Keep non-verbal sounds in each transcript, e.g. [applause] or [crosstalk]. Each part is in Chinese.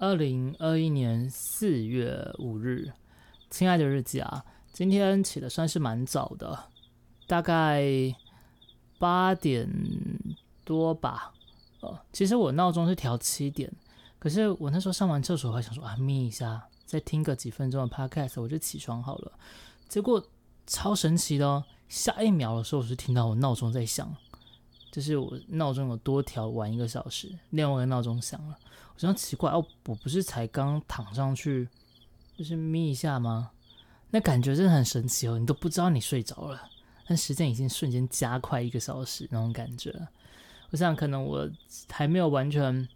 二零二一年四月五日，亲爱的日记啊，今天起的算是蛮早的，大概八点多吧。呃，其实我闹钟是调七点，可是我那时候上完厕所还想说啊眯一下，再听个几分钟的 podcast，我就起床好了。结果超神奇的哦，下一秒的时候我就听到我闹钟在响。就是我闹钟有多调晚一个小时，另外一个闹钟响了，我觉得奇怪哦，我不是才刚躺上去，就是眯一下吗？那感觉真的很神奇哦，你都不知道你睡着了，但时间已经瞬间加快一个小时那种感觉。我想可能我还没有完全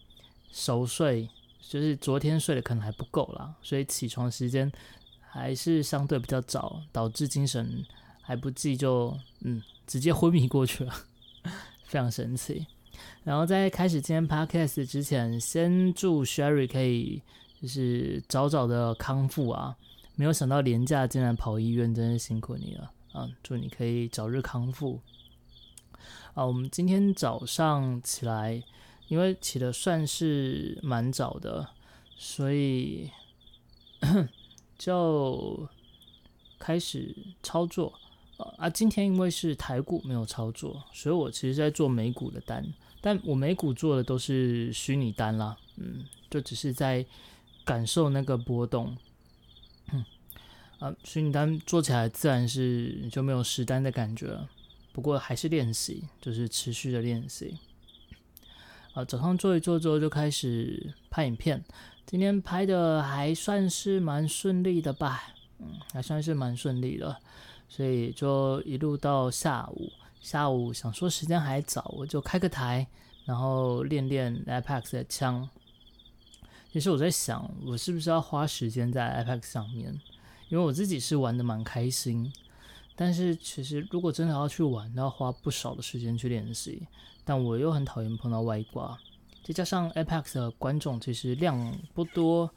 熟睡，就是昨天睡的可能还不够啦，所以起床时间还是相对比较早，导致精神还不济，就嗯直接昏迷过去了。非常神奇，然后在开始今天 podcast 之前，先祝 Sherry 可以就是早早的康复啊！没有想到廉价竟然跑医院，真是辛苦你了啊！祝你可以早日康复啊！我们今天早上起来，因为起的算是蛮早的，所以 [coughs] 就开始操作。啊，今天因为是台股没有操作，所以我其实在做美股的单，但我美股做的都是虚拟单啦，嗯，就只是在感受那个波动，嗯，啊，虚拟单做起来自然是就没有实单的感觉了，不过还是练习，就是持续的练习。啊，早上做一做之后就开始拍影片，今天拍的还算是蛮顺利的吧，嗯，还算是蛮顺利的。所以就一路到下午，下午想说时间还早，我就开个台，然后练练 Apex 的枪。其实我在想，我是不是要花时间在 Apex 上面？因为我自己是玩的蛮开心，但是其实如果真的要去玩，要花不少的时间去练习。但我又很讨厌碰到外挂，再加上 Apex 的观众其实量不多，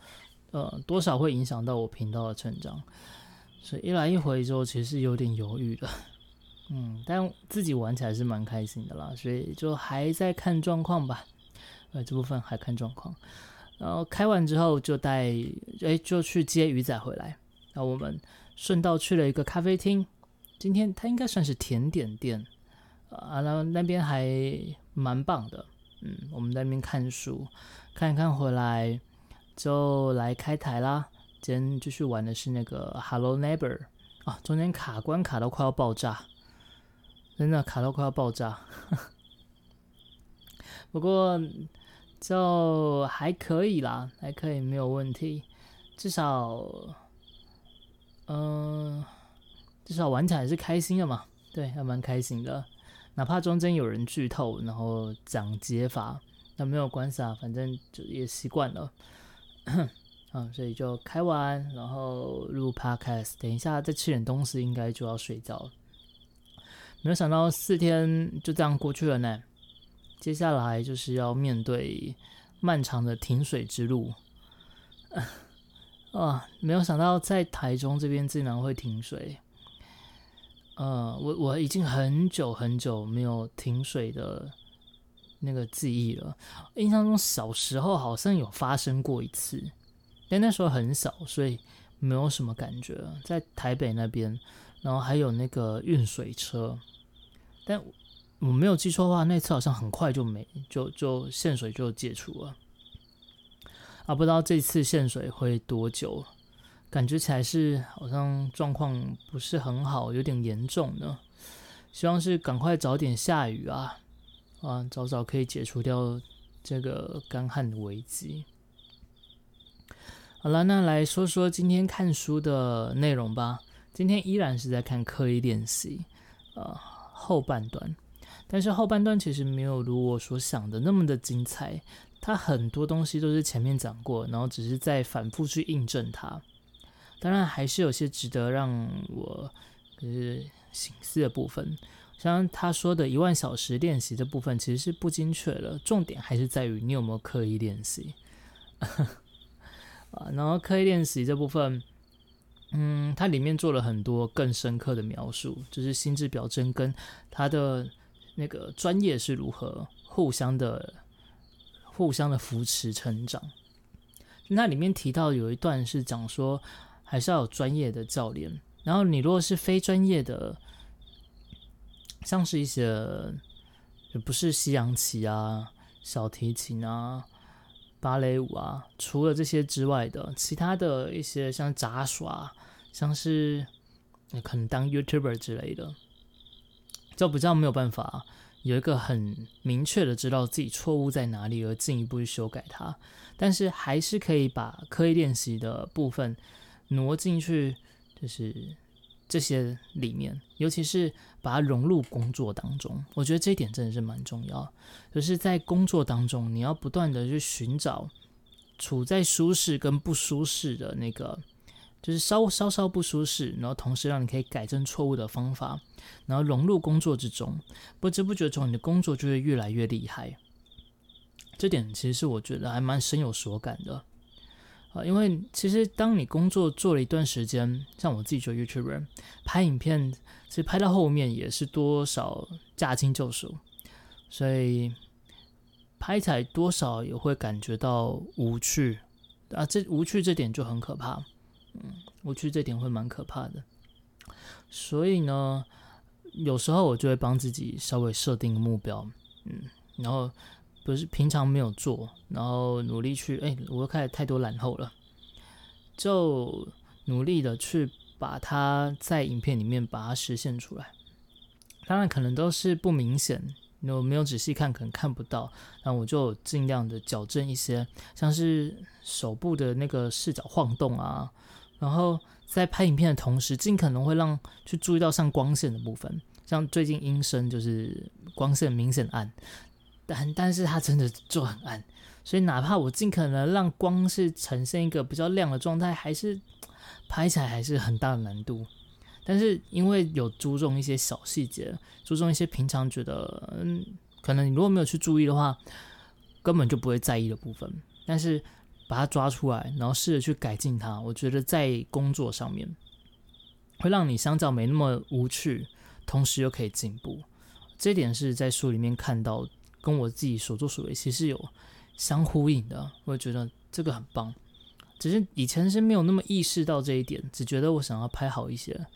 呃，多少会影响到我频道的成长。所以一来一回之后，其实有点犹豫的，嗯，但自己玩起来是蛮开心的啦，所以就还在看状况吧，呃，这部分还看状况。然后开完之后就带，哎，就去接鱼仔回来。然后我们顺道去了一个咖啡厅，今天它应该算是甜点店，啊，然后那边还蛮棒的，嗯，我们在那边看书，看一看回来就来开台啦。今天继续玩的是那个 Hello Neighbor 啊，中间卡关卡到快要爆炸，真的卡到快要爆炸。[laughs] 不过就还可以啦，还可以没有问题，至少，嗯，至少玩起来是开心的嘛，对，还蛮开心的。哪怕中间有人剧透，然后讲解法，那没有关系啊，反正就也习惯了。嗯，所以就开完，然后录 podcast，等一下再吃点东西，应该就要睡觉了。没有想到四天就这样过去了呢，接下来就是要面对漫长的停水之路。[laughs] 啊，没有想到在台中这边竟然会停水。呃，我我已经很久很久没有停水的那个记忆了，印象中小时候好像有发生过一次。但那时候很小，所以没有什么感觉。在台北那边，然后还有那个运水车，但我没有记错的话，那次好像很快就没，就就限水就解除了。啊，不知道这次限水会多久？感觉起来是好像状况不是很好，有点严重呢。希望是赶快早点下雨啊，啊，早早可以解除掉这个干旱的危机。好了，那来说说今天看书的内容吧。今天依然是在看刻意练习，呃，后半段。但是后半段其实没有如我所想的那么的精彩，它很多东西都是前面讲过，然后只是在反复去印证它。当然还是有些值得让我就是醒思的部分，像他说的一万小时练习的部分其实是不精确的，重点还是在于你有没有刻意练习。[laughs] 啊，然后刻意练习这部分，嗯，它里面做了很多更深刻的描述，就是心智表征跟他的那个专业是如何互相的、互相的扶持成长。那里面提到有一段是讲说，还是要有专业的教练。然后你如果是非专业的，像是一些不是西洋棋啊、小提琴啊、芭蕾舞啊，除了这些之外的，其他的一些像杂耍，像是可能当 YouTuber 之类的，就比较没有办法有一个很明确的知道自己错误在哪里，而进一步去修改它。但是还是可以把刻意练习的部分挪进去，就是这些里面，尤其是把它融入工作当中。我觉得这一点真的是蛮重要，就是在工作当中，你要不断的去寻找处在舒适跟不舒适的那个，就是稍稍稍不舒适，然后同时让你可以改正错误的方法，然后融入工作之中，不知不觉中，你的工作就会越来越厉害。这点其实是我觉得还蛮深有所感的因为其实当你工作做了一段时间，像我自己做 YouTuber 拍影片，其实拍到后面也是多少驾轻就熟，所以拍起来多少也会感觉到无趣啊，这无趣这点就很可怕，嗯，无趣这点会蛮可怕的，所以呢，有时候我就会帮自己稍微设定个目标，嗯，然后。不是平常没有做，然后努力去，哎，我又开始太多懒后了，就努力的去把它在影片里面把它实现出来。当然可能都是不明显，我没有仔细看，可能看不到。那我就尽量的矫正一些，像是手部的那个视角晃动啊，然后在拍影片的同时，尽可能会让去注意到像光线的部分，像最近音声就是光线明显暗。但但是它真的就很暗，所以哪怕我尽可能让光是呈现一个比较亮的状态，还是拍起来还是很大的难度。但是因为有注重一些小细节，注重一些平常觉得嗯，可能你如果没有去注意的话，根本就不会在意的部分。但是把它抓出来，然后试着去改进它，我觉得在工作上面会让你相较没那么无趣，同时又可以进步。这点是在书里面看到。跟我自己所作所为其实有相呼应的，我觉得这个很棒。只是以前是没有那么意识到这一点，只觉得我想要拍好一些。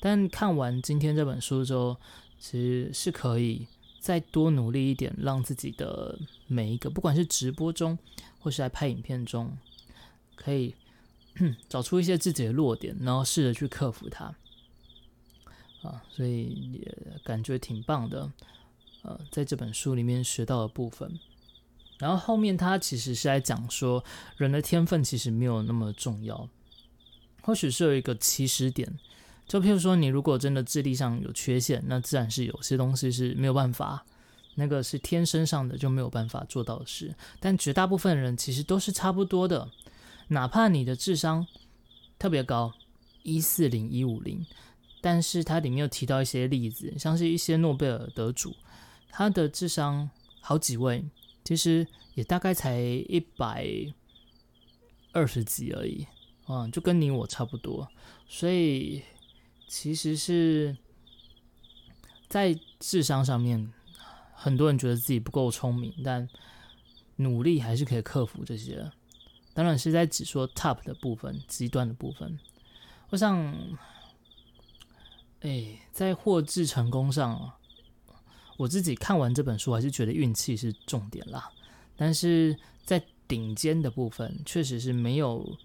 但看完今天这本书之后，其实是可以再多努力一点，让自己的每一个，不管是直播中或是在拍影片中，可以 [clears throat] 找出一些自己的弱点，然后试着去克服它。啊，所以也感觉挺棒的。呃，在这本书里面学到的部分，然后后面他其实是在讲说，人的天分其实没有那么重要，或许是有一个起始点，就譬如说，你如果真的智力上有缺陷，那自然是有些东西是没有办法，那个是天生上的就没有办法做到的事。但绝大部分人其实都是差不多的，哪怕你的智商特别高，一四零一五零，但是它里面有提到一些例子，像是一些诺贝尔得主。他的智商好几位，其实也大概才一百二十几而已，啊，就跟你我差不多。所以其实是在智商上面，很多人觉得自己不够聪明，但努力还是可以克服这些。当然是在只说 top 的部分，极端的部分。我想，哎，在获智成功上。我自己看完这本书，还是觉得运气是重点啦。但是在顶尖的部分，确实是没有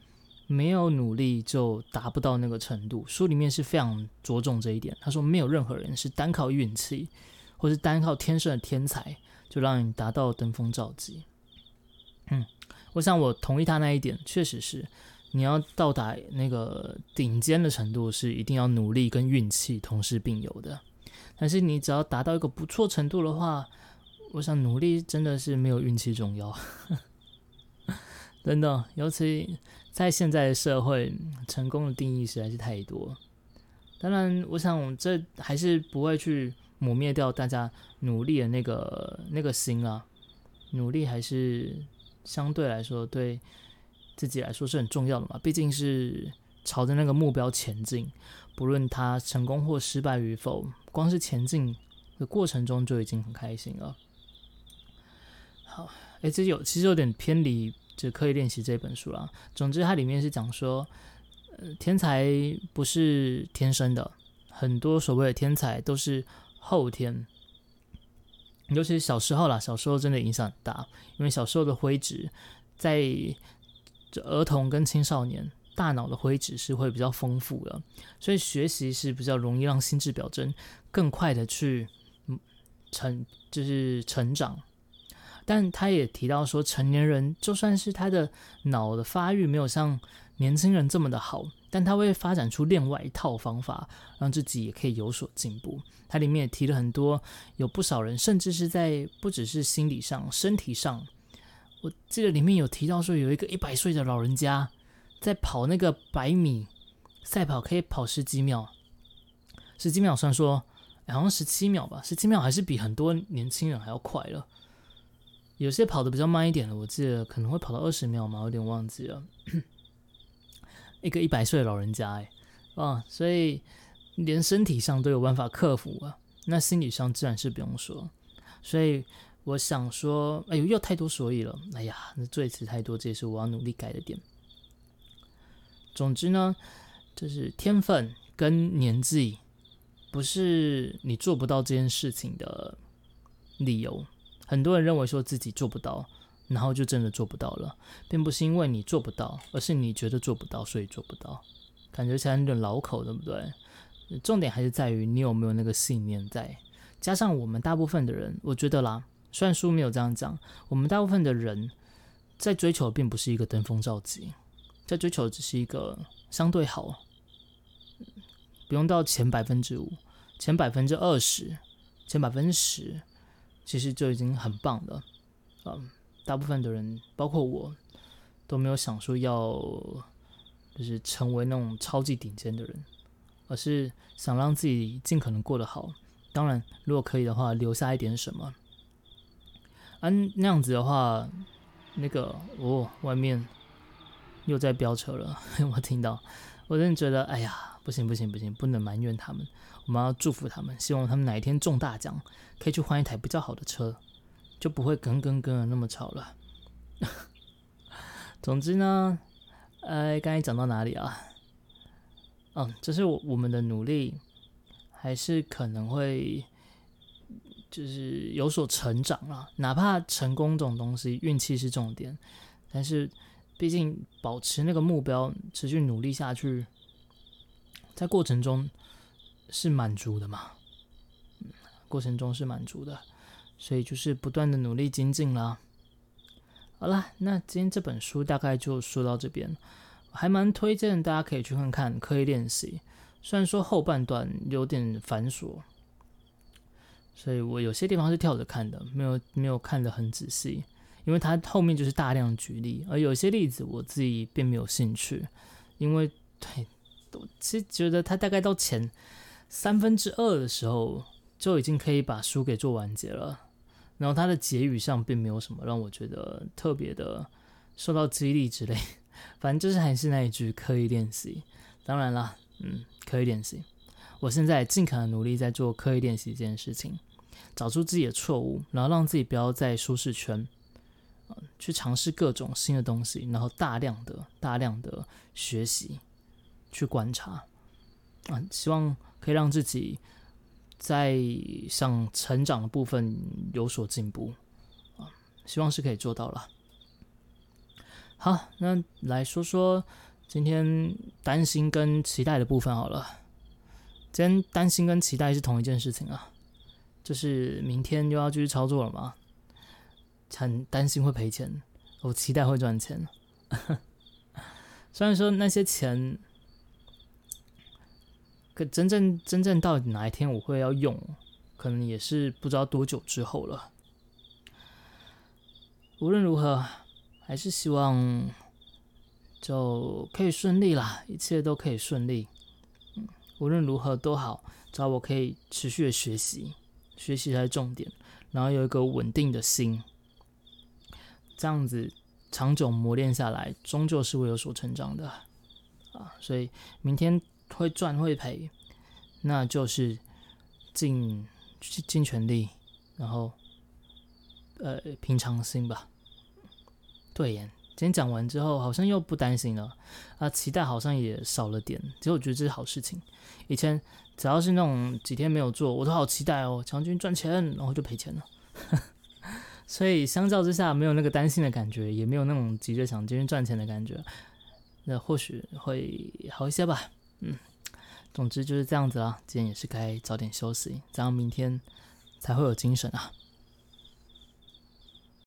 没有努力就达不到那个程度。书里面是非常着重这一点。他说，没有任何人是单靠运气，或是单靠天生的天才，就让你达到登峰造极。嗯，我想我同意他那一点，确实是你要到达那个顶尖的程度，是一定要努力跟运气同时并有的。但是你只要达到一个不错程度的话，我想努力真的是没有运气重要，[laughs] 真的。尤其在现在的社会，成功的定义实在是太多。当然，我想这还是不会去抹灭掉大家努力的那个那个心啊。努力还是相对来说对自己来说是很重要的嘛，毕竟是朝着那个目标前进，不论他成功或失败与否。光是前进的过程中就已经很开心了。好，哎，这有其实有点偏离就刻意练习这本书啦。总之，它里面是讲说，呃，天才不是天生的，很多所谓的天才都是后天。尤其是小时候啦，小时候真的影响很大，因为小时候的灰质，在儿童跟青少年大脑的灰质是会比较丰富的，所以学习是比较容易让心智表征更快的去成，就是成长。但他也提到说，成年人就算是他的脑的发育没有像年轻人这么的好，但他会发展出另外一套方法，让自己也可以有所进步。它里面也提了很多，有不少人甚至是在不只是心理上、身体上，我记得里面有提到说，有一个一百岁的老人家在跑那个百米赛跑，可以跑十几秒，十几秒算说，好像十七秒吧，十七秒还是比很多年轻人还要快了。有些跑的比较慢一点的，我记得可能会跑到二十秒嘛，有点忘记了。[clears throat] 一个一百岁的老人家，哎，啊，所以。连身体上都有办法克服啊，那心理上自然是不用说。所以我想说，哎呦，又太多所以了。哎呀，那赘词太多，这也是我要努力改的点。总之呢，就是天分跟年纪不是你做不到这件事情的理由。很多人认为说自己做不到，然后就真的做不到了，并不是因为你做不到，而是你觉得做不到，所以做不到。感觉起来有点老口，对不对？重点还是在于你有没有那个信念在，加上我们大部分的人，我觉得啦，虽然书没有这样讲，我们大部分的人在追求并不是一个登峰造极，在追求只是一个相对好，不用到前百分之五、前百分之二十、前百分之十，其实就已经很棒了。嗯，大部分的人，包括我，都没有想说要就是成为那种超级顶尖的人。而是想让自己尽可能过得好，当然，如果可以的话，留下一点什么。嗯，那样子的话，那个哦，外面又在飙车了，[laughs] 我听到，我真的觉得，哎呀，不行不行不行，不能埋怨他们，我们要祝福他们，希望他们哪一天中大奖，可以去换一台比较好的车，就不会跟跟跟的那么吵了。总之呢，呃，刚才讲到哪里啊？嗯，这是我我们的努力，还是可能会就是有所成长了。哪怕成功这种东西，运气是重点，但是毕竟保持那个目标，持续努力下去，在过程中是满足的嘛？过程中是满足的，所以就是不断的努力精进啦。好了，那今天这本书大概就说到这边。还蛮推荐大家可以去看看刻意练习，虽然说后半段有点繁琐，所以我有些地方是跳着看的，没有没有看得很仔细，因为它后面就是大量举例，而有些例子我自己并没有兴趣，因为对，我其实觉得它大概到前三分之二的时候就已经可以把书给做完结了，然后它的结语上并没有什么让我觉得特别的受到激励之类。反正就是还是那一句，刻意练习。当然了，嗯，刻意练习。我现在尽可能努力在做刻意练习这件事情，找出自己的错误，然后让自己不要在舒适圈，去尝试各种新的东西，然后大量的、大量的学习，去观察，啊，希望可以让自己在想成长的部分有所进步，啊，希望是可以做到了。好，那来说说今天担心跟期待的部分好了。今天担心跟期待是同一件事情啊，就是明天又要继续操作了嘛，很担心会赔钱，我期待会赚钱。[laughs] 虽然说那些钱，可真正真正到底哪一天我会要用，可能也是不知道多久之后了。无论如何。还是希望就可以顺利啦，一切都可以顺利。无论如何都好，只要我可以持续的学习，学习才是重点，然后有一个稳定的心，这样子长久磨练下来，终究是会有所成长的啊。所以明天会赚会赔，那就是尽尽全力，然后呃平常心吧。对，今天讲完之后，好像又不担心了啊，期待好像也少了点。其实我觉得这是好事情。以前只要是那种几天没有做，我都好期待哦，强军赚钱，然后就赔钱了。所以相较之下，没有那个担心的感觉，也没有那种急着想今天赚钱的感觉，那或许会好一些吧。嗯，总之就是这样子啦。今天也是该早点休息，这样明天才会有精神啊。